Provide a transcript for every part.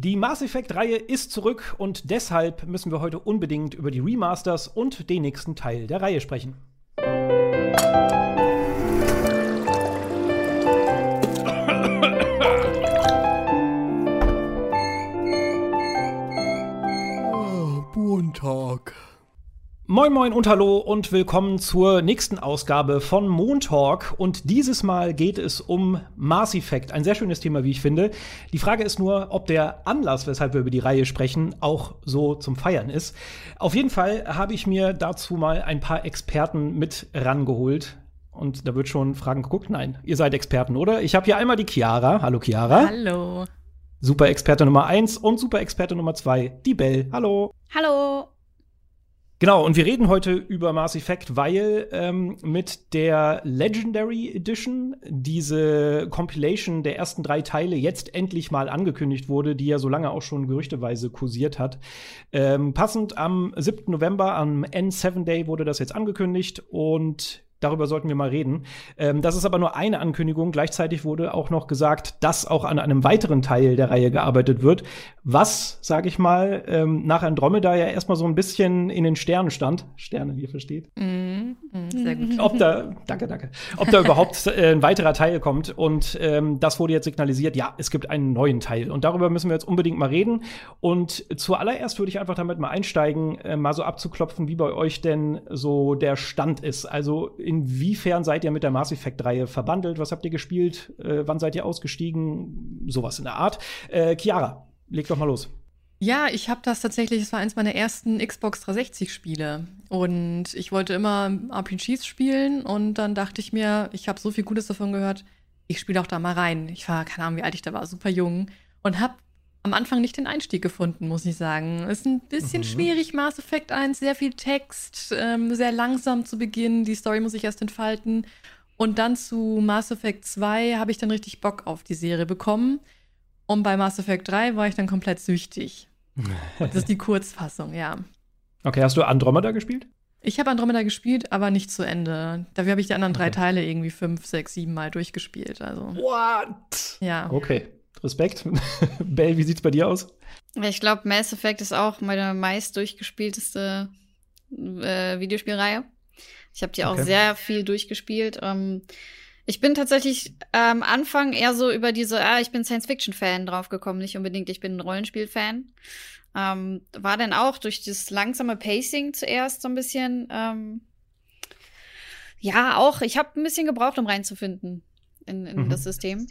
Die Mass Effect-Reihe ist zurück und deshalb müssen wir heute unbedingt über die Remasters und den nächsten Teil der Reihe sprechen. Moin Moin und Hallo und willkommen zur nächsten Ausgabe von Montalk. Und dieses Mal geht es um Mass Effect. Ein sehr schönes Thema, wie ich finde. Die Frage ist nur, ob der Anlass, weshalb wir über die Reihe sprechen, auch so zum Feiern ist. Auf jeden Fall habe ich mir dazu mal ein paar Experten mit rangeholt. Und da wird schon Fragen geguckt. Nein, ihr seid Experten, oder? Ich habe hier einmal die Chiara. Hallo Chiara. Hallo. Super Experte Nummer eins und Super Experte Nummer zwei, die Bell. Hallo. Hallo. Genau, und wir reden heute über Mass Effect, weil ähm, mit der Legendary Edition diese Compilation der ersten drei Teile jetzt endlich mal angekündigt wurde, die ja so lange auch schon gerüchteweise kursiert hat. Ähm, passend am 7. November, am N7 Day, wurde das jetzt angekündigt und Darüber sollten wir mal reden. Ähm, das ist aber nur eine Ankündigung. Gleichzeitig wurde auch noch gesagt, dass auch an einem weiteren Teil der Reihe gearbeitet wird, was, sage ich mal, ähm, nach Andromeda ja erstmal so ein bisschen in den Sternen stand. Sterne, wie ihr versteht. Mm, mm, sehr gut. Ob da, danke, danke. Ob da überhaupt äh, ein weiterer Teil kommt. Und ähm, das wurde jetzt signalisiert, ja, es gibt einen neuen Teil. Und darüber müssen wir jetzt unbedingt mal reden. Und zuallererst würde ich einfach damit mal einsteigen, äh, mal so abzuklopfen, wie bei euch denn so der Stand ist. Also inwiefern seid ihr mit der Mass Effect-Reihe verbandelt? Was habt ihr gespielt? Äh, wann seid ihr ausgestiegen? Sowas in der Art. Äh, Chiara, leg doch mal los. Ja, ich habe das tatsächlich, es war eins meiner ersten Xbox 360-Spiele. Und ich wollte immer RPGs spielen und dann dachte ich mir, ich habe so viel Gutes davon gehört, ich spiele auch da mal rein. Ich war, keine Ahnung, wie alt ich da war, super jung und habe am Anfang nicht den Einstieg gefunden, muss ich sagen. Ist ein bisschen mhm. schwierig, Mass Effect 1, sehr viel Text, ähm, sehr langsam zu Beginn, die Story muss sich erst entfalten. Und dann zu Mass Effect 2 habe ich dann richtig Bock auf die Serie bekommen. Und bei Mass Effect 3 war ich dann komplett süchtig. das ist die Kurzfassung, ja. Okay, hast du Andromeda gespielt? Ich habe Andromeda gespielt, aber nicht zu Ende. Dafür habe ich die anderen drei Teile irgendwie fünf, sechs, sieben Mal durchgespielt. Also. What? Ja. Okay. Respekt. Bell, wie sieht's bei dir aus? Ich glaube, Mass Effect ist auch meine meist durchgespielteste äh, Videospielreihe. Ich habe die okay. auch sehr viel durchgespielt. Ähm, ich bin tatsächlich am ähm, Anfang eher so über diese, ah, ich bin Science-Fiction-Fan draufgekommen, nicht unbedingt, ich bin ein Rollenspiel-Fan. Ähm, war dann auch durch das langsame Pacing zuerst so ein bisschen, ähm, ja, auch, ich habe ein bisschen gebraucht, um reinzufinden in, in mhm. das System.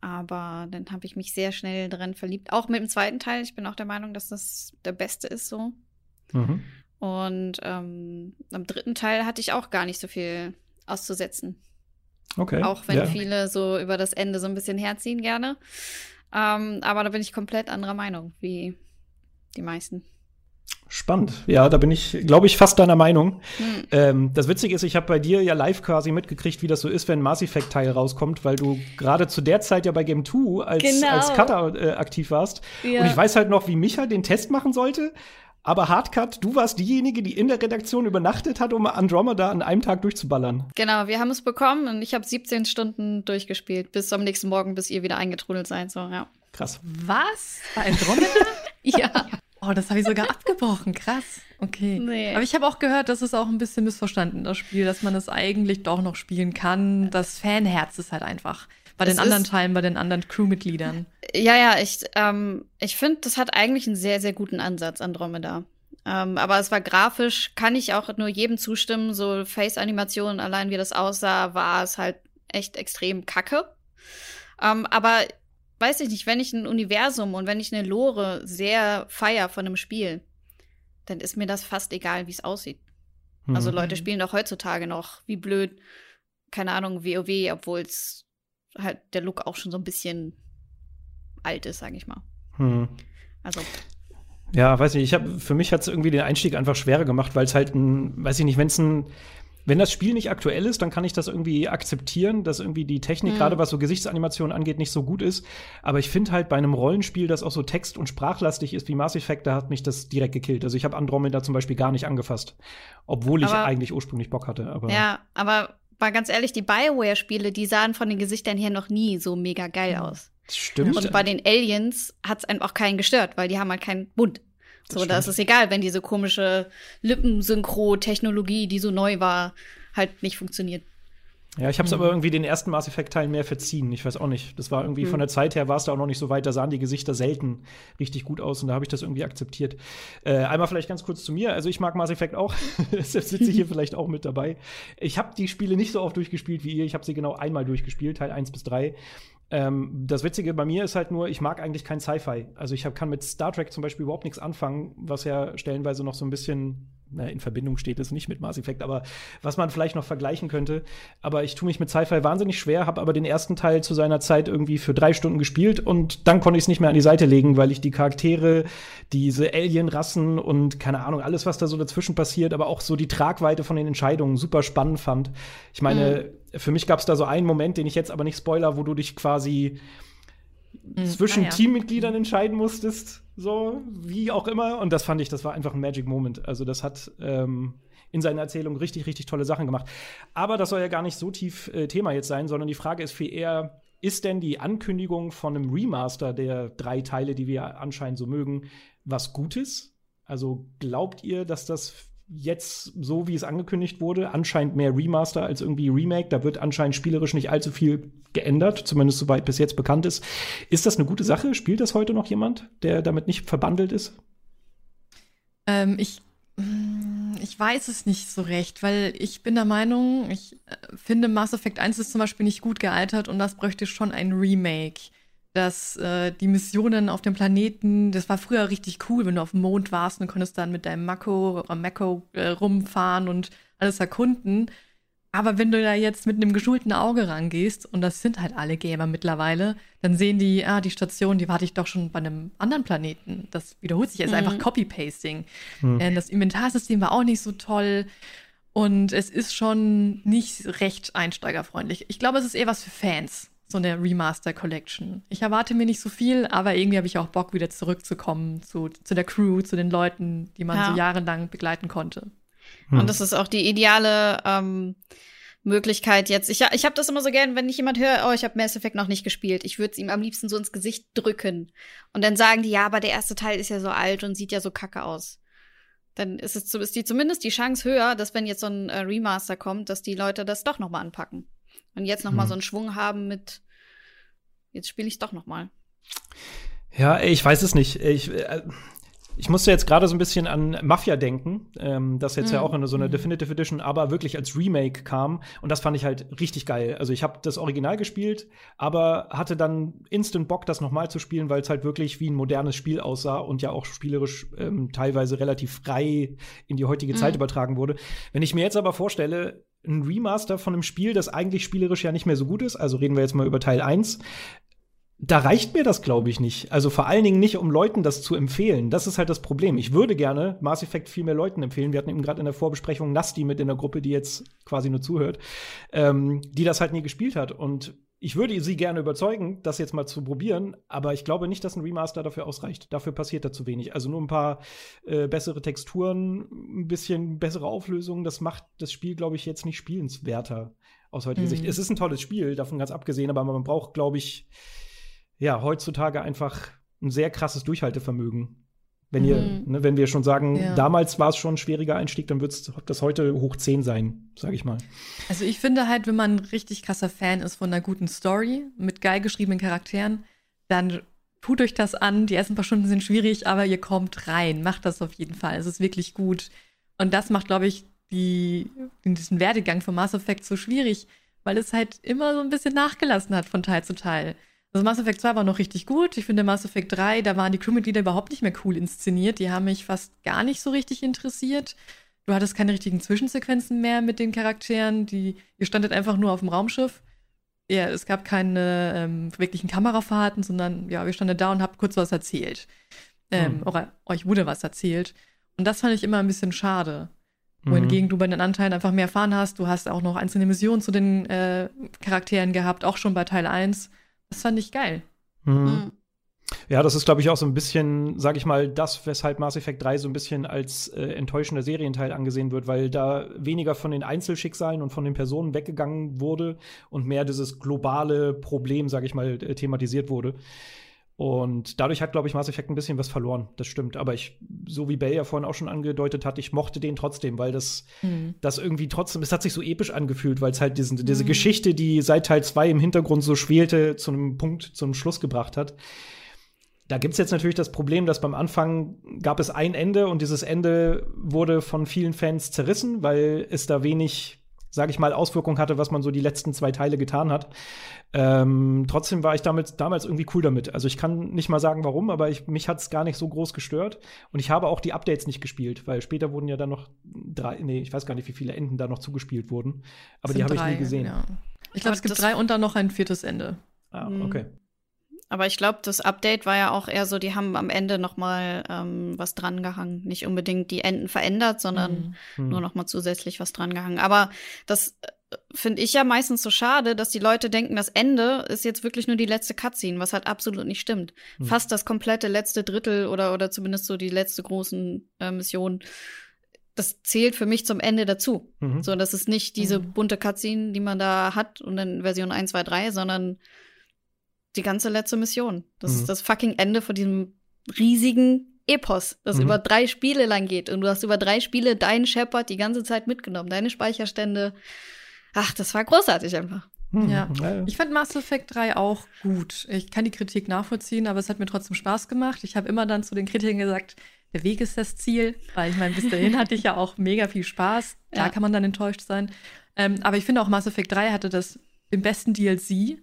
Aber dann habe ich mich sehr schnell dran verliebt. Auch mit dem zweiten Teil. Ich bin auch der Meinung, dass das der beste ist so. Mhm. Und ähm, am dritten Teil hatte ich auch gar nicht so viel auszusetzen. Okay. Auch wenn ja. viele so über das Ende so ein bisschen herziehen gerne. Ähm, aber da bin ich komplett anderer Meinung wie die meisten. Spannend. Ja, da bin ich, glaube ich, fast deiner Meinung. Hm. Ähm, das Witzige ist, ich habe bei dir ja live quasi mitgekriegt, wie das so ist, wenn ein Mass Effect Teil rauskommt, weil du gerade zu der Zeit ja bei Game 2 als, genau. als Cutter äh, aktiv warst. Ja. Und ich weiß halt noch, wie Micha den Test machen sollte. Aber Hardcut, du warst diejenige, die in der Redaktion übernachtet hat, um Andromeda an einem Tag durchzuballern. Genau, wir haben es bekommen und ich habe 17 Stunden durchgespielt, bis am nächsten Morgen, bis ihr wieder eingetrudelt seid. So, ja. Krass. Was? Bei Andromeda? ja. Oh, das habe ich sogar abgebrochen. Krass. Okay. Nee. Aber ich habe auch gehört, das ist auch ein bisschen missverstanden, das Spiel, dass man es eigentlich doch noch spielen kann. Das Fanherz ist halt einfach. Bei es den anderen Teilen, bei den anderen Crewmitgliedern. Ja, ja, ich, ähm, ich finde, das hat eigentlich einen sehr, sehr guten Ansatz, Andromeda. Ähm, aber es war grafisch, kann ich auch nur jedem zustimmen. So Face-Animationen, allein wie das aussah, war es halt echt extrem kacke. Ähm, aber weiß ich nicht, wenn ich ein Universum und wenn ich eine Lore sehr feier von einem Spiel, dann ist mir das fast egal, wie es aussieht. Mhm. Also Leute spielen doch heutzutage noch, wie blöd, keine Ahnung, WoW, obwohl es halt der Look auch schon so ein bisschen alt ist, sag ich mal. Mhm. Also ja, weiß nicht, ich habe für mich hat es irgendwie den Einstieg einfach schwerer gemacht, weil es halt ein, weiß ich nicht, wenn es ein wenn das Spiel nicht aktuell ist, dann kann ich das irgendwie akzeptieren, dass irgendwie die Technik, mhm. gerade was so Gesichtsanimationen angeht, nicht so gut ist. Aber ich finde halt bei einem Rollenspiel, das auch so text- und sprachlastig ist wie Mass Effect, da hat mich das direkt gekillt. Also ich habe Andromeda zum Beispiel gar nicht angefasst, obwohl ich aber, eigentlich ursprünglich Bock hatte. Aber ja, aber mal ganz ehrlich, die Bioware-Spiele, die sahen von den Gesichtern her noch nie so mega geil mhm. aus. Stimmt. Und bei den Aliens hat es einfach auch keinen gestört, weil die haben halt keinen Mund. So, da ist es egal, wenn diese komische Lippensynchro-Technologie, die so neu war, halt nicht funktioniert. Ja, ich habe es mhm. aber irgendwie den ersten Mass Effect Teilen mehr verziehen. Ich weiß auch nicht. Das war irgendwie mhm. von der Zeit her war es da auch noch nicht so weit. Da sahen die Gesichter selten richtig gut aus und da habe ich das irgendwie akzeptiert. Äh, einmal vielleicht ganz kurz zu mir. Also ich mag Mass Effect auch. Deshalb sitze ich hier vielleicht auch mit dabei. Ich habe die Spiele nicht so oft durchgespielt wie ihr. Ich habe sie genau einmal durchgespielt, Teil 1 bis 3. Ähm, das Witzige bei mir ist halt nur, ich mag eigentlich kein Sci-Fi. Also ich hab, kann mit Star Trek zum Beispiel überhaupt nichts anfangen, was ja stellenweise noch so ein bisschen na, in Verbindung steht, ist nicht mit Mass Effect, aber was man vielleicht noch vergleichen könnte. Aber ich tue mich mit Sci-Fi wahnsinnig schwer, habe aber den ersten Teil zu seiner Zeit irgendwie für drei Stunden gespielt und dann konnte ich es nicht mehr an die Seite legen, weil ich die Charaktere, diese Alien-Rassen und keine Ahnung, alles, was da so dazwischen passiert, aber auch so die Tragweite von den Entscheidungen super spannend fand. Ich meine, mhm für mich gab es da so einen Moment, den ich jetzt aber nicht spoiler, wo du dich quasi mhm. zwischen ah, ja. Teammitgliedern entscheiden musstest, so wie auch immer. Und das fand ich, das war einfach ein Magic Moment. Also das hat ähm, in seiner Erzählung richtig, richtig tolle Sachen gemacht. Aber das soll ja gar nicht so tief äh, Thema jetzt sein, sondern die Frage ist viel eher, ist denn die Ankündigung von einem Remaster der drei Teile, die wir anscheinend so mögen, was Gutes? Also glaubt ihr, dass das jetzt so, wie es angekündigt wurde, anscheinend mehr Remaster als irgendwie Remake. Da wird anscheinend spielerisch nicht allzu viel geändert, zumindest soweit bis jetzt bekannt ist. Ist das eine gute Sache? Spielt das heute noch jemand, der damit nicht verbandelt ist? Ähm, ich, mm, ich weiß es nicht so recht, weil ich bin der Meinung, ich äh, finde Mass Effect 1 ist zum Beispiel nicht gut gealtert und das bräuchte schon ein Remake dass äh, die Missionen auf dem Planeten, das war früher richtig cool, wenn du auf dem Mond warst und konntest dann mit deinem Mako oder Mako äh, rumfahren und alles erkunden. Aber wenn du da jetzt mit einem geschulten Auge rangehst, und das sind halt alle Gamer mittlerweile, dann sehen die, ah, die Station, die warte ich doch schon bei einem anderen Planeten. Das wiederholt sich, es ist mhm. einfach Copy-Pasting. Mhm. Äh, das Inventarsystem war auch nicht so toll. Und es ist schon nicht recht einsteigerfreundlich. Ich glaube, es ist eher was für Fans so eine Remaster Collection. Ich erwarte mir nicht so viel, aber irgendwie habe ich auch Bock, wieder zurückzukommen zu, zu der Crew, zu den Leuten, die man ja. so jahrelang begleiten konnte. Hm. Und das ist auch die ideale ähm, Möglichkeit jetzt. Ich, ich habe das immer so gern, wenn ich jemand höre, oh, ich habe Mass Effect noch nicht gespielt. Ich würde es ihm am liebsten so ins Gesicht drücken. Und dann sagen die, ja, aber der erste Teil ist ja so alt und sieht ja so kacke aus. Dann ist es ist die zumindest die Chance höher, dass wenn jetzt so ein äh, Remaster kommt, dass die Leute das doch noch mal anpacken. Und jetzt noch mal hm. so einen Schwung haben mit, jetzt spiele ich doch noch mal. Ja, ich weiß es nicht. Ich, äh, ich musste jetzt gerade so ein bisschen an Mafia denken, ähm, das jetzt mhm. ja auch in so einer mhm. Definitive Edition, aber wirklich als Remake kam. Und das fand ich halt richtig geil. Also ich habe das Original gespielt, aber hatte dann instant Bock, das nochmal zu spielen, weil es halt wirklich wie ein modernes Spiel aussah und ja auch spielerisch ähm, teilweise relativ frei in die heutige mhm. Zeit übertragen wurde. Wenn ich mir jetzt aber vorstelle, ein Remaster von einem Spiel, das eigentlich spielerisch ja nicht mehr so gut ist, also reden wir jetzt mal über Teil 1, da reicht mir das, glaube ich, nicht. Also vor allen Dingen nicht, um Leuten das zu empfehlen. Das ist halt das Problem. Ich würde gerne Mass Effect viel mehr Leuten empfehlen. Wir hatten eben gerade in der Vorbesprechung Nasti mit in der Gruppe, die jetzt quasi nur zuhört, ähm, die das halt nie gespielt hat. Und ich würde sie gerne überzeugen, das jetzt mal zu probieren, aber ich glaube nicht, dass ein Remaster dafür ausreicht. Dafür passiert da zu wenig. Also nur ein paar äh, bessere Texturen, ein bisschen bessere Auflösungen, das macht das Spiel, glaube ich, jetzt nicht spielenswerter aus heutiger mhm. Sicht. Es ist ein tolles Spiel, davon ganz abgesehen, aber man braucht, glaube ich, ja, heutzutage einfach ein sehr krasses Durchhaltevermögen. Wenn, ihr, mhm. ne, wenn wir schon sagen, ja. damals war es schon ein schwieriger Einstieg, dann wird das heute hoch 10 sein, sage ich mal. Also ich finde halt, wenn man ein richtig krasser Fan ist von einer guten Story mit geil geschriebenen Charakteren, dann tut euch das an. Die ersten paar Stunden sind schwierig, aber ihr kommt rein. Macht das auf jeden Fall. Es ist wirklich gut. Und das macht, glaube ich, die, diesen Werdegang von Mass Effect so schwierig, weil es halt immer so ein bisschen nachgelassen hat von Teil zu Teil. Also Mass Effect 2 war noch richtig gut. Ich finde Mass Effect 3, da waren die Crewmitglieder überhaupt nicht mehr cool inszeniert. Die haben mich fast gar nicht so richtig interessiert. Du hattest keine richtigen Zwischensequenzen mehr mit den Charakteren. Die, ihr standet einfach nur auf dem Raumschiff. Ja, es gab keine ähm, wirklichen Kamerafahrten, sondern ja, wir standen da und habt kurz was erzählt. Ähm, hm. Oder euch wurde was erzählt. Und das fand ich immer ein bisschen schade. Mhm. Wohingegen du bei den Anteilen einfach mehr erfahren hast. Du hast auch noch einzelne Missionen zu den äh, Charakteren gehabt, auch schon bei Teil 1. Das fand ich geil. Mhm. Mhm. Ja, das ist, glaube ich, auch so ein bisschen, sage ich mal, das, weshalb Mass Effect 3 so ein bisschen als äh, enttäuschender Serienteil angesehen wird, weil da weniger von den Einzelschicksalen und von den Personen weggegangen wurde und mehr dieses globale Problem, sage ich mal, äh, thematisiert wurde. Und dadurch hat, glaube ich, Mass Effect ein bisschen was verloren. Das stimmt. Aber ich, so wie Bell ja vorhin auch schon angedeutet hat, ich mochte den trotzdem, weil das, mhm. das irgendwie trotzdem, es hat sich so episch angefühlt, weil es halt diesen, diese mhm. Geschichte, die seit Teil 2 im Hintergrund so schwelte, zu einem Punkt, zu einem Schluss gebracht hat. Da gibt es jetzt natürlich das Problem, dass beim Anfang gab es ein Ende und dieses Ende wurde von vielen Fans zerrissen, weil es da wenig sage ich mal, Auswirkungen hatte, was man so die letzten zwei Teile getan hat. Ähm, trotzdem war ich damit, damals irgendwie cool damit. Also ich kann nicht mal sagen, warum, aber ich, mich hat es gar nicht so groß gestört. Und ich habe auch die Updates nicht gespielt, weil später wurden ja dann noch drei, nee, ich weiß gar nicht, wie viele Enden da noch zugespielt wurden. Aber die habe ich nie gesehen. Ja. Ich glaube, es gibt drei und dann noch ein viertes Ende. Ah, okay. Aber ich glaube, das Update war ja auch eher so, die haben am Ende noch mal ähm, was drangehangen. Nicht unbedingt die Enden verändert, sondern mhm. nur noch mal zusätzlich was drangehangen. Aber das äh, finde ich ja meistens so schade, dass die Leute denken, das Ende ist jetzt wirklich nur die letzte Cutscene, was halt absolut nicht stimmt. Mhm. Fast das komplette letzte Drittel oder, oder zumindest so die letzte großen äh, Mission das zählt für mich zum Ende dazu. Mhm. So, das ist nicht diese mhm. bunte Cutscene, die man da hat und in Version 1, 2, 3, sondern die ganze letzte Mission. Das mhm. ist das fucking Ende von diesem riesigen Epos, das mhm. über drei Spiele lang geht. Und du hast über drei Spiele deinen Shepard die ganze Zeit mitgenommen, deine Speicherstände. Ach, das war großartig einfach. Mhm. Ja. Ich fand Mass Effect 3 auch gut. Ich kann die Kritik nachvollziehen, aber es hat mir trotzdem Spaß gemacht. Ich habe immer dann zu den Kritikern gesagt, der Weg ist das Ziel, weil ich meine, bis dahin hatte ich ja auch mega viel Spaß. Da ja. kann man dann enttäuscht sein. Ähm, aber ich finde auch Mass Effect 3 hatte das im besten DLC.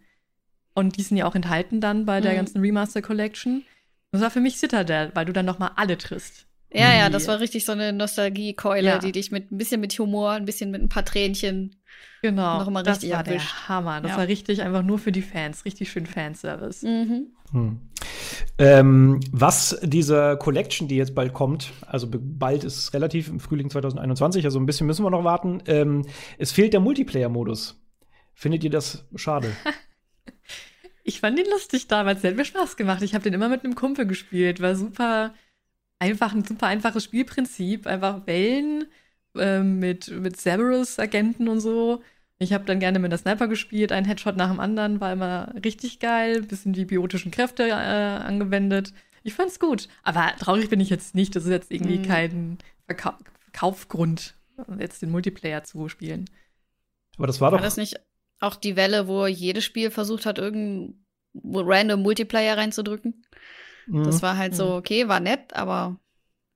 Und die sind ja auch enthalten dann bei der mhm. ganzen Remaster Collection. Das war für mich Citadel, weil du dann noch mal alle triffst. Ja, ja, das war richtig so eine Nostalgiekeule, ja. die dich mit ein bisschen mit Humor, ein bisschen mit ein paar Tränchen genau, noch mal richtig das war erwischt. der Hammer. Das ja. war richtig einfach nur für die Fans, richtig schön Fanservice. Mhm. Hm. Ähm, was diese Collection, die jetzt bald kommt, also bald ist es relativ im Frühling 2021, also ein bisschen müssen wir noch warten. Ähm, es fehlt der Multiplayer-Modus. Findet ihr das schade? Ich fand ihn lustig damals, der hat mir Spaß gemacht. Ich habe den immer mit einem Kumpel gespielt. War super einfach, ein super einfaches Spielprinzip. Einfach Wellen äh, mit, mit Cerberus-Agenten und so. Ich habe dann gerne mit der Sniper gespielt, ein Headshot nach dem anderen, war immer richtig geil, bisschen die biotischen Kräfte äh, angewendet. Ich fand's gut. Aber traurig bin ich jetzt nicht. Das ist jetzt irgendwie mhm. kein Verkau Verkaufgrund, jetzt den Multiplayer zu spielen. Aber das war doch. War das nicht auch die Welle, wo jedes Spiel versucht hat, irgendein random Multiplayer reinzudrücken. Mhm. Das war halt so, mhm. okay, war nett, aber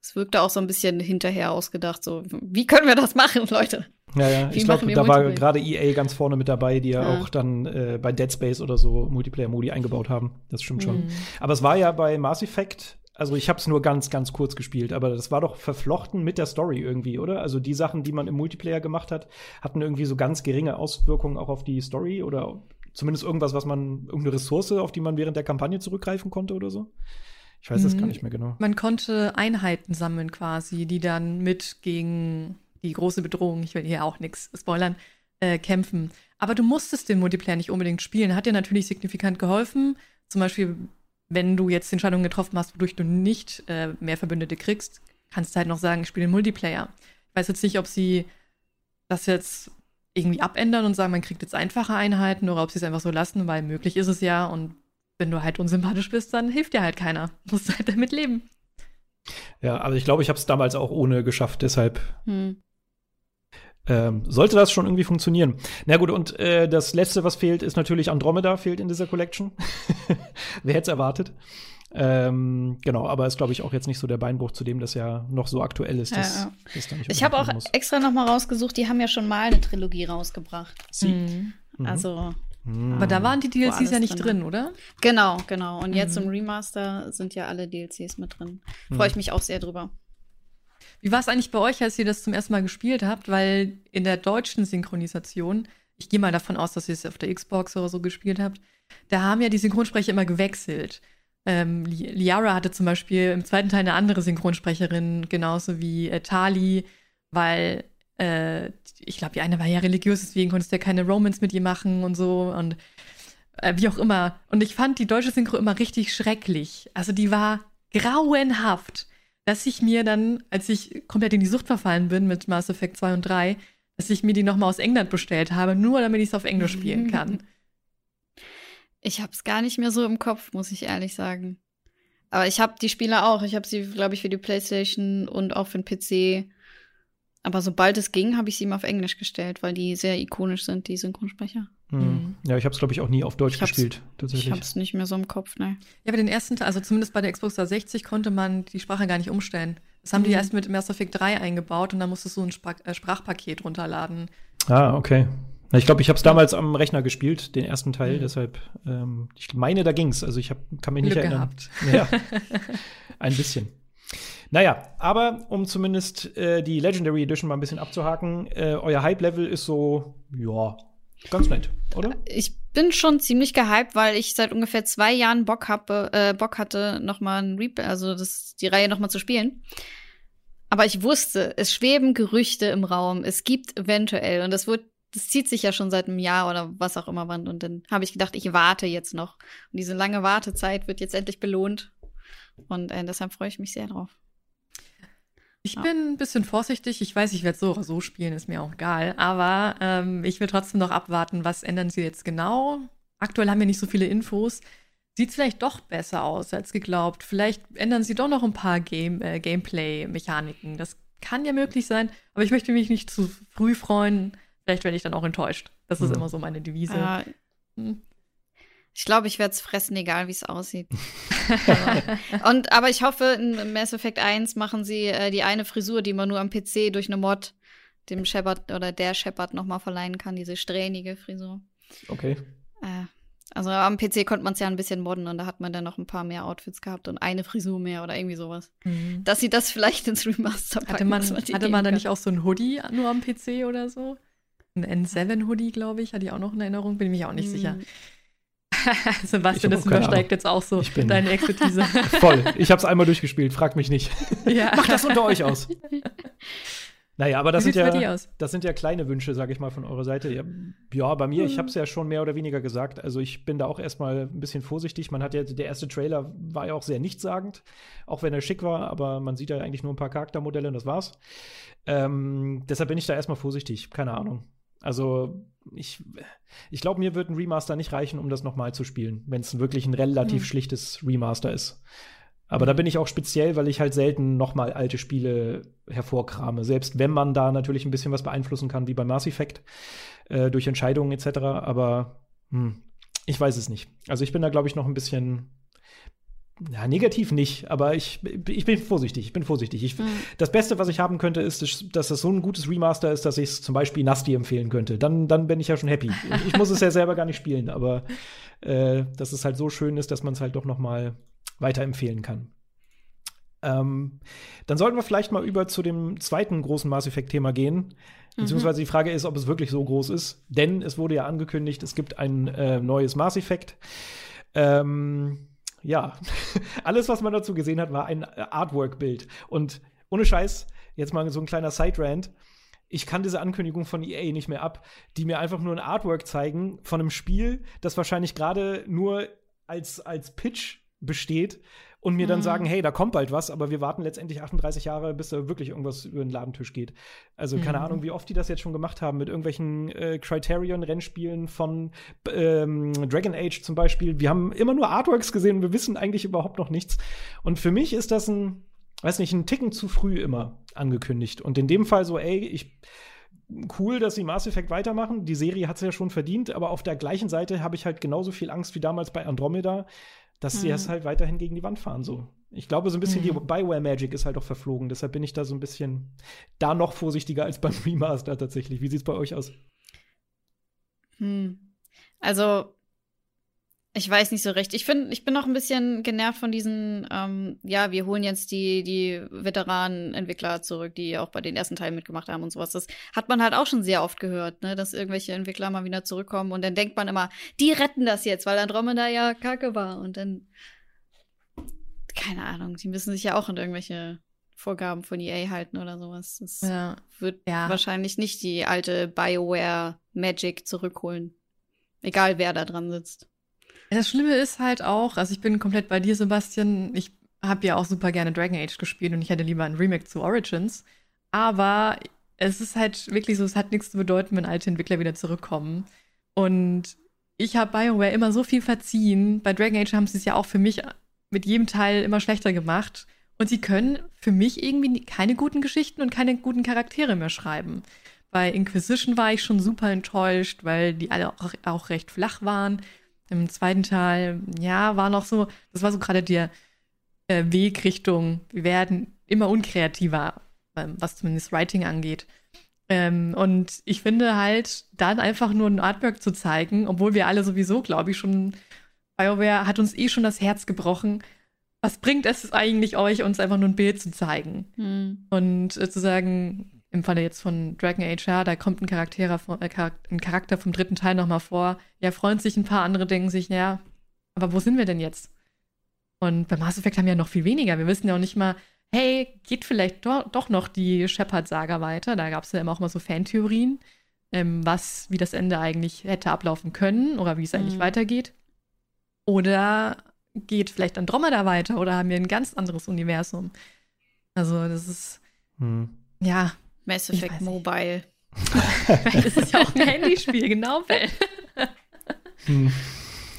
es wirkte auch so ein bisschen hinterher ausgedacht. So, wie können wir das machen, Leute? Ja, ja, wie ich glaube, da war gerade EA ganz vorne mit dabei, die ja, ja. auch dann äh, bei Dead Space oder so Multiplayer-Modi eingebaut haben. Das stimmt schon. Mhm. Aber es war ja bei Mass Effect also ich habe es nur ganz, ganz kurz gespielt, aber das war doch verflochten mit der Story irgendwie, oder? Also die Sachen, die man im Multiplayer gemacht hat, hatten irgendwie so ganz geringe Auswirkungen auch auf die Story oder zumindest irgendwas, was man, irgendeine Ressource, auf die man während der Kampagne zurückgreifen konnte oder so? Ich weiß das gar mhm. nicht mehr genau. Man konnte Einheiten sammeln quasi, die dann mit gegen die große Bedrohung, ich will hier auch nichts spoilern, äh, kämpfen. Aber du musstest den Multiplayer nicht unbedingt spielen. Hat dir natürlich signifikant geholfen. Zum Beispiel wenn du jetzt Entscheidungen getroffen hast, wodurch du nicht äh, mehr Verbündete kriegst, kannst du halt noch sagen, ich spiele den Multiplayer. Ich weiß jetzt nicht, ob sie das jetzt irgendwie abändern und sagen, man kriegt jetzt einfache Einheiten oder ob sie es einfach so lassen, weil möglich ist es ja und wenn du halt unsympathisch bist, dann hilft dir halt keiner. Du musst halt damit leben. Ja, aber ich glaube, ich habe es damals auch ohne geschafft, deshalb hm. Ähm, sollte das schon irgendwie funktionieren. Na gut, und äh, das letzte, was fehlt, ist natürlich Andromeda, fehlt in dieser Collection. Wer hätte es erwartet? Ähm, genau, aber ist, glaube ich, auch jetzt nicht so der Beinbruch zu dem, das ja noch so aktuell ist. Dass, ja, ja. ich habe auch muss. extra noch mal rausgesucht, die haben ja schon mal eine Trilogie rausgebracht. Sie. Mhm. mhm. Also. Mhm. Aber da waren die DLCs ja nicht drin, drin, oder? Genau, genau. Und mhm. jetzt im Remaster sind ja alle DLCs mit drin. Freue ich mhm. mich auch sehr drüber. Wie war es eigentlich bei euch, als ihr das zum ersten Mal gespielt habt? Weil in der deutschen Synchronisation, ich gehe mal davon aus, dass ihr es auf der Xbox oder so gespielt habt, da haben ja die Synchronsprecher immer gewechselt. Ähm, Liara hatte zum Beispiel im zweiten Teil eine andere Synchronsprecherin, genauso wie äh, Tali, weil äh, ich glaube, die eine war ja religiös, deswegen konntest du ja keine Romans mit ihr machen und so. Und Äh, wie auch immer. Und ich fand die deutsche Synchro immer richtig schrecklich. Also die war grauenhaft, dass ich mir dann, als ich komplett in die Sucht verfallen bin mit Mass Effect 2 und 3, dass ich mir die nochmal aus England bestellt habe, nur damit ich es auf Englisch spielen kann. Ich habe es gar nicht mehr so im Kopf, muss ich ehrlich sagen. Aber ich habe die Spiele auch. Ich habe sie, glaube ich, für die PlayStation und auch für den PC. Aber sobald es ging, habe ich sie immer auf Englisch gestellt, weil die sehr ikonisch sind, die Synchronsprecher. Mhm. Ja, ich habe es, glaube ich, auch nie auf Deutsch gespielt. Tatsächlich. Ich habe es nicht mehr so im Kopf, ne. Ja, aber den ersten Teil, also zumindest bei der Xbox 360 konnte man die Sprache gar nicht umstellen. Das haben mhm. die erst mit Mass Effect 3 eingebaut und dann musstest du ein Sprach äh, Sprachpaket runterladen. Ah, okay. Ich glaube, ich habe es damals am Rechner gespielt, den ersten Teil, mhm. deshalb, ähm, ich meine, da ging's. Also ich hab, kann mich Glück nicht erinnern. Gehabt. Ja, ein bisschen. Naja, aber um zumindest äh, die Legendary Edition mal ein bisschen abzuhaken, äh, euer Hype-Level ist so, ja, ganz nett, oder? Ich bin schon ziemlich gehypt, weil ich seit ungefähr zwei Jahren Bock, hab, äh, Bock hatte, noch mal ein Replay, also das, die Reihe noch mal zu spielen. Aber ich wusste, es schweben Gerüchte im Raum. Es gibt eventuell, und das wird, das zieht sich ja schon seit einem Jahr oder was auch immer wann. Und dann habe ich gedacht, ich warte jetzt noch. Und diese lange Wartezeit wird jetzt endlich belohnt. Und äh, deshalb freue ich mich sehr drauf. Ich ja. bin ein bisschen vorsichtig. Ich weiß, ich werde so oder so spielen, ist mir auch egal. Aber ähm, ich will trotzdem noch abwarten, was ändern sie jetzt genau. Aktuell haben wir nicht so viele Infos. Sieht vielleicht doch besser aus als geglaubt. Vielleicht ändern sie doch noch ein paar Game, äh, Gameplay-Mechaniken. Das kann ja möglich sein. Aber ich möchte mich nicht zu früh freuen. Vielleicht werde ich dann auch enttäuscht. Das ist mhm. immer so meine Devise. Äh, hm. Ich glaube, ich werde es fressen, egal wie es aussieht. und aber ich hoffe, in Mass Effect 1 machen sie äh, die eine Frisur, die man nur am PC durch eine Mod dem Shepard oder der Shepard nochmal verleihen kann, diese strähnige Frisur. Okay. Äh, also am PC konnte man es ja ein bisschen modden und da hat man dann noch ein paar mehr Outfits gehabt und eine Frisur mehr oder irgendwie sowas. Mhm. Dass sie das vielleicht ins Remaster packen. Hatte man, hatte man da nicht auch so ein Hoodie nur am PC oder so? Ein N7-Hoodie, glaube ich, hatte ich auch noch in Erinnerung, bin ich mir auch nicht mhm. sicher. Sebastian, das übersteigt jetzt auch so deine Expertise. Voll. Ich habe es einmal durchgespielt, frag mich nicht. Ja. Macht das unter euch aus. Naja, aber das sind, ja, das sind ja kleine Wünsche, sage ich mal, von eurer Seite. Ja, ja bei mir, mhm. ich habe es ja schon mehr oder weniger gesagt. Also ich bin da auch erstmal ein bisschen vorsichtig. Man hat ja, der erste Trailer war ja auch sehr nichtssagend, auch wenn er schick war, aber man sieht ja eigentlich nur ein paar Charaktermodelle und das war's. Ähm, deshalb bin ich da erstmal vorsichtig, keine Ahnung. Also ich, ich glaube, mir wird ein Remaster nicht reichen, um das nochmal zu spielen, wenn es wirklich ein relativ mhm. schlichtes Remaster ist. Aber da bin ich auch speziell, weil ich halt selten nochmal alte Spiele hervorkrame. Selbst wenn man da natürlich ein bisschen was beeinflussen kann, wie bei Mass Effect, äh, durch Entscheidungen etc. Aber hm, ich weiß es nicht. Also ich bin da, glaube ich, noch ein bisschen ja, negativ nicht, aber ich, ich bin vorsichtig. Ich bin vorsichtig. Ich, mhm. Das Beste, was ich haben könnte, ist, dass das so ein gutes Remaster ist, dass ich es zum Beispiel Nasty empfehlen könnte. Dann, dann bin ich ja schon happy. ich muss es ja selber gar nicht spielen, aber äh, dass es halt so schön ist, dass man es halt doch noch mal weiterempfehlen kann. Ähm, dann sollten wir vielleicht mal über zu dem zweiten großen Mass Effect-Thema gehen. Beziehungsweise mhm. die Frage ist, ob es wirklich so groß ist. Denn es wurde ja angekündigt, es gibt ein äh, neues Mass Effect. Ähm, ja, alles, was man dazu gesehen hat, war ein äh, Artwork-Bild. Und ohne Scheiß, jetzt mal so ein kleiner Side-Rant. Ich kann diese Ankündigung von EA nicht mehr ab, die mir einfach nur ein Artwork zeigen von einem Spiel, das wahrscheinlich gerade nur als, als Pitch besteht und mir dann mhm. sagen, hey, da kommt bald was, aber wir warten letztendlich 38 Jahre, bis da wirklich irgendwas über den Ladentisch geht. Also keine mhm. Ahnung, wie oft die das jetzt schon gemacht haben mit irgendwelchen äh, Criterion-Rennspielen von ähm, Dragon Age zum Beispiel. Wir haben immer nur Artworks gesehen und wir wissen eigentlich überhaupt noch nichts. Und für mich ist das ein, weiß nicht, ein Ticken zu früh immer angekündigt. Und in dem Fall so, ey, ich cool, dass sie Mass Effect weitermachen. Die Serie hat es ja schon verdient, aber auf der gleichen Seite habe ich halt genauso viel Angst wie damals bei Andromeda, dass mhm. sie es halt weiterhin gegen die Wand fahren. So. Ich glaube, so ein bisschen mhm. die Bioware Magic ist halt auch verflogen. Deshalb bin ich da so ein bisschen da noch vorsichtiger als beim Remaster tatsächlich. Wie sieht es bei euch aus? Hm. Also, ich weiß nicht so recht. Ich finde, ich bin noch ein bisschen genervt von diesen, ähm, ja, wir holen jetzt die, die Veteranen-Entwickler zurück, die auch bei den ersten Teilen mitgemacht haben und sowas. Das hat man halt auch schon sehr oft gehört, ne, dass irgendwelche Entwickler mal wieder zurückkommen und dann denkt man immer, die retten das jetzt, weil Andromeda ja kacke war und dann, keine Ahnung, die müssen sich ja auch an irgendwelche Vorgaben von EA halten oder sowas. Das ja. wird ja. wahrscheinlich nicht die alte BioWare Magic zurückholen. Egal wer da dran sitzt. Das Schlimme ist halt auch, also ich bin komplett bei dir, Sebastian. Ich habe ja auch super gerne Dragon Age gespielt und ich hätte lieber ein Remake zu Origins. Aber es ist halt wirklich so, es hat nichts zu bedeuten, wenn alte Entwickler wieder zurückkommen. Und ich habe BioWare immer so viel verziehen. Bei Dragon Age haben sie es ja auch für mich mit jedem Teil immer schlechter gemacht. Und sie können für mich irgendwie keine guten Geschichten und keine guten Charaktere mehr schreiben. Bei Inquisition war ich schon super enttäuscht, weil die alle auch, auch recht flach waren. Im zweiten Teil, ja, war noch so, das war so gerade der äh, Weg Richtung, wir werden immer unkreativer, ähm, was zumindest Writing angeht. Ähm, und ich finde halt, dann einfach nur ein Artwork zu zeigen, obwohl wir alle sowieso, glaube ich, schon, BioWare hat uns eh schon das Herz gebrochen. Was bringt es eigentlich euch, uns einfach nur ein Bild zu zeigen? Hm. Und äh, zu sagen, im Falle jetzt von Dragon Age, ja, da kommt ein Charakter, äh, ein Charakter vom dritten Teil nochmal vor. Ja, freuen sich ein paar andere, denken sich, ja, aber wo sind wir denn jetzt? Und bei Mass Effect haben wir ja noch viel weniger. Wir wissen ja auch nicht mal, hey, geht vielleicht do doch noch die Shepard-Saga weiter? Da gab es ja immer auch mal so Fantheorien, ähm, was, wie das Ende eigentlich hätte ablaufen können oder wie es eigentlich mhm. weitergeht. Oder geht vielleicht Andromeda weiter oder haben wir ein ganz anderes Universum? Also, das ist, hm. ja. Mass Effect Mobile. vielleicht ist ja auch ein Handyspiel, genau, hm.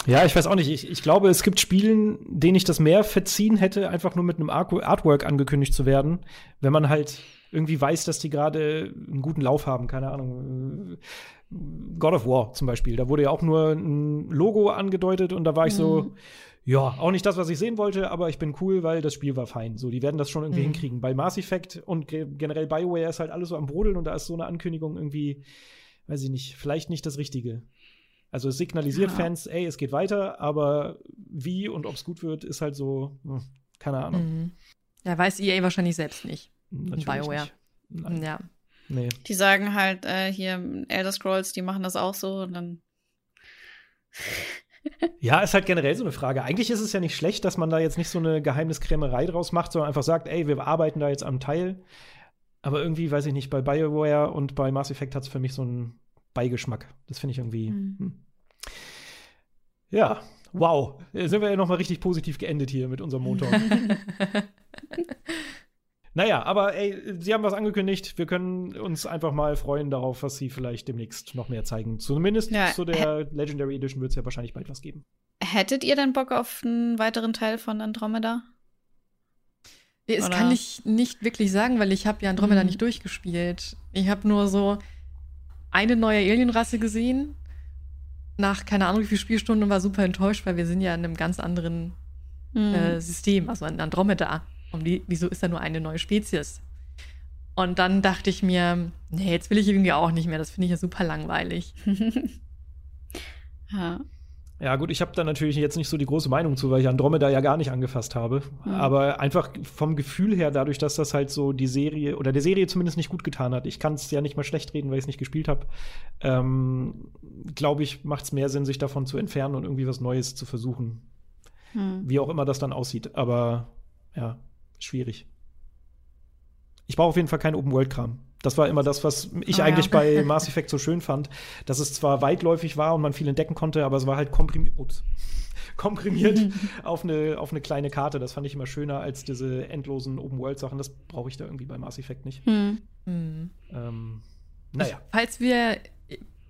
Ja, ich weiß auch nicht. Ich, ich glaube, es gibt Spielen, denen ich das mehr verziehen hätte, einfach nur mit einem Artwork angekündigt zu werden, wenn man halt irgendwie weiß, dass die gerade einen guten Lauf haben. Keine Ahnung. God of War zum Beispiel. Da wurde ja auch nur ein Logo angedeutet und da war ich mhm. so, ja, auch nicht das, was ich sehen wollte, aber ich bin cool, weil das Spiel war fein. So, die werden das schon irgendwie mhm. hinkriegen. Bei Mass Effect und generell BioWare ist halt alles so am Brodeln und da ist so eine Ankündigung irgendwie, weiß ich nicht, vielleicht nicht das Richtige. Also es signalisiert ja. Fans, ey, es geht weiter, aber wie und ob es gut wird, ist halt so, hm, keine Ahnung. Mhm. Ja, weiß EA wahrscheinlich selbst nicht. Natürlich BioWare. Nicht. Ja. Nee. Die sagen halt äh, hier Elder Scrolls, die machen das auch so und dann. Ja, ist halt generell so eine Frage. Eigentlich ist es ja nicht schlecht, dass man da jetzt nicht so eine Geheimniskrämerei draus macht, sondern einfach sagt, ey, wir arbeiten da jetzt am Teil. Aber irgendwie, weiß ich nicht, bei BioWare und bei Mass Effect hat es für mich so einen Beigeschmack. Das finde ich irgendwie. Mhm. Hm. Ja, wow. Sind wir ja noch mal richtig positiv geendet hier mit unserem Montag. naja, aber ey, Sie haben was angekündigt. Wir können uns einfach mal freuen darauf, was Sie vielleicht demnächst noch mehr zeigen. Zumindest ja, zu der Legendary Edition wird es ja wahrscheinlich bald was geben. Hättet ihr denn Bock auf einen weiteren Teil von Andromeda? Das Oder? kann ich nicht wirklich sagen, weil ich habe ja Andromeda mhm. nicht durchgespielt. Ich habe nur so eine neue Alienrasse gesehen nach keine Ahnung wie viele Spielstunden und war super enttäuscht, weil wir sind ja in einem ganz anderen mhm. äh, System, also in Andromeda. Und wie, wieso ist da nur eine neue Spezies? Und dann dachte ich mir, nee, jetzt will ich irgendwie auch nicht mehr. Das finde ich ja super langweilig. ja. Ja, gut, ich habe da natürlich jetzt nicht so die große Meinung zu, weil ich Andromeda ja gar nicht angefasst habe. Mhm. Aber einfach vom Gefühl her, dadurch, dass das halt so die Serie oder der Serie zumindest nicht gut getan hat. Ich kann es ja nicht mal schlecht reden, weil ich es nicht gespielt habe. Ähm, Glaube ich, macht es mehr Sinn, sich davon zu entfernen und irgendwie was Neues zu versuchen. Mhm. Wie auch immer das dann aussieht. Aber ja, schwierig. Ich brauche auf jeden Fall keinen Open-World-Kram. Das war immer das, was ich oh, eigentlich ja. bei Mass Effect so schön fand, dass es zwar weitläufig war und man viel entdecken konnte, aber es war halt komprimiert, ups, komprimiert auf, eine, auf eine kleine Karte. Das fand ich immer schöner als diese endlosen Open-World-Sachen. Das brauche ich da irgendwie bei Mass Effect nicht. Hm. hm. Ähm, naja. Falls wir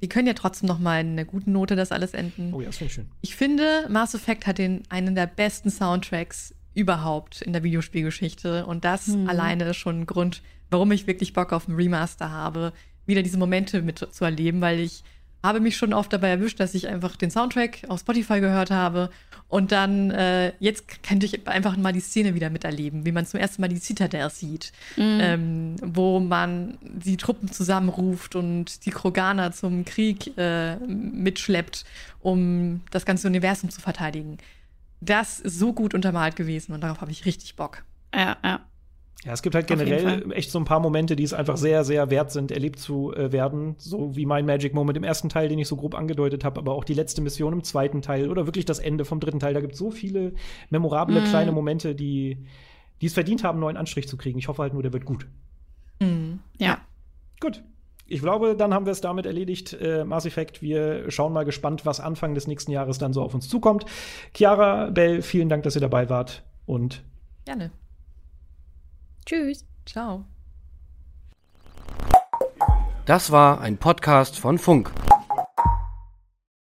wir können ja trotzdem noch mal in einer guten Note das alles enden. Oh ja, das finde ich schön. Ich finde, Mass Effect hat den, einen der besten Soundtracks überhaupt in der Videospielgeschichte. Und das mhm. alleine ist schon ein Grund, warum ich wirklich Bock auf ein Remaster habe, wieder diese Momente mitzuerleben, weil ich habe mich schon oft dabei erwischt, dass ich einfach den Soundtrack auf Spotify gehört habe und dann äh, jetzt könnte ich einfach mal die Szene wieder miterleben, wie man zum ersten Mal die Citadel sieht, mhm. ähm, wo man die Truppen zusammenruft und die Kroganer zum Krieg äh, mitschleppt, um das ganze Universum zu verteidigen. Das ist so gut untermalt gewesen und darauf habe ich richtig Bock. Ja, ja. Ja, es gibt halt generell echt so ein paar Momente, die es einfach sehr, sehr wert sind, erlebt zu äh, werden. So wie mein Magic Moment im ersten Teil, den ich so grob angedeutet habe, aber auch die letzte Mission im zweiten Teil oder wirklich das Ende vom dritten Teil. Da gibt es so viele memorable mm. kleine Momente, die, die es verdient haben, einen neuen Anstrich zu kriegen. Ich hoffe halt nur, der wird gut. Mm. Ja. Gut. Ich glaube, dann haben wir es damit erledigt, äh, Mass Effect. Wir schauen mal gespannt, was Anfang des nächsten Jahres dann so auf uns zukommt. Chiara, Bell, vielen Dank, dass ihr dabei wart und gerne. Tschüss. Ciao. Das war ein Podcast von Funk.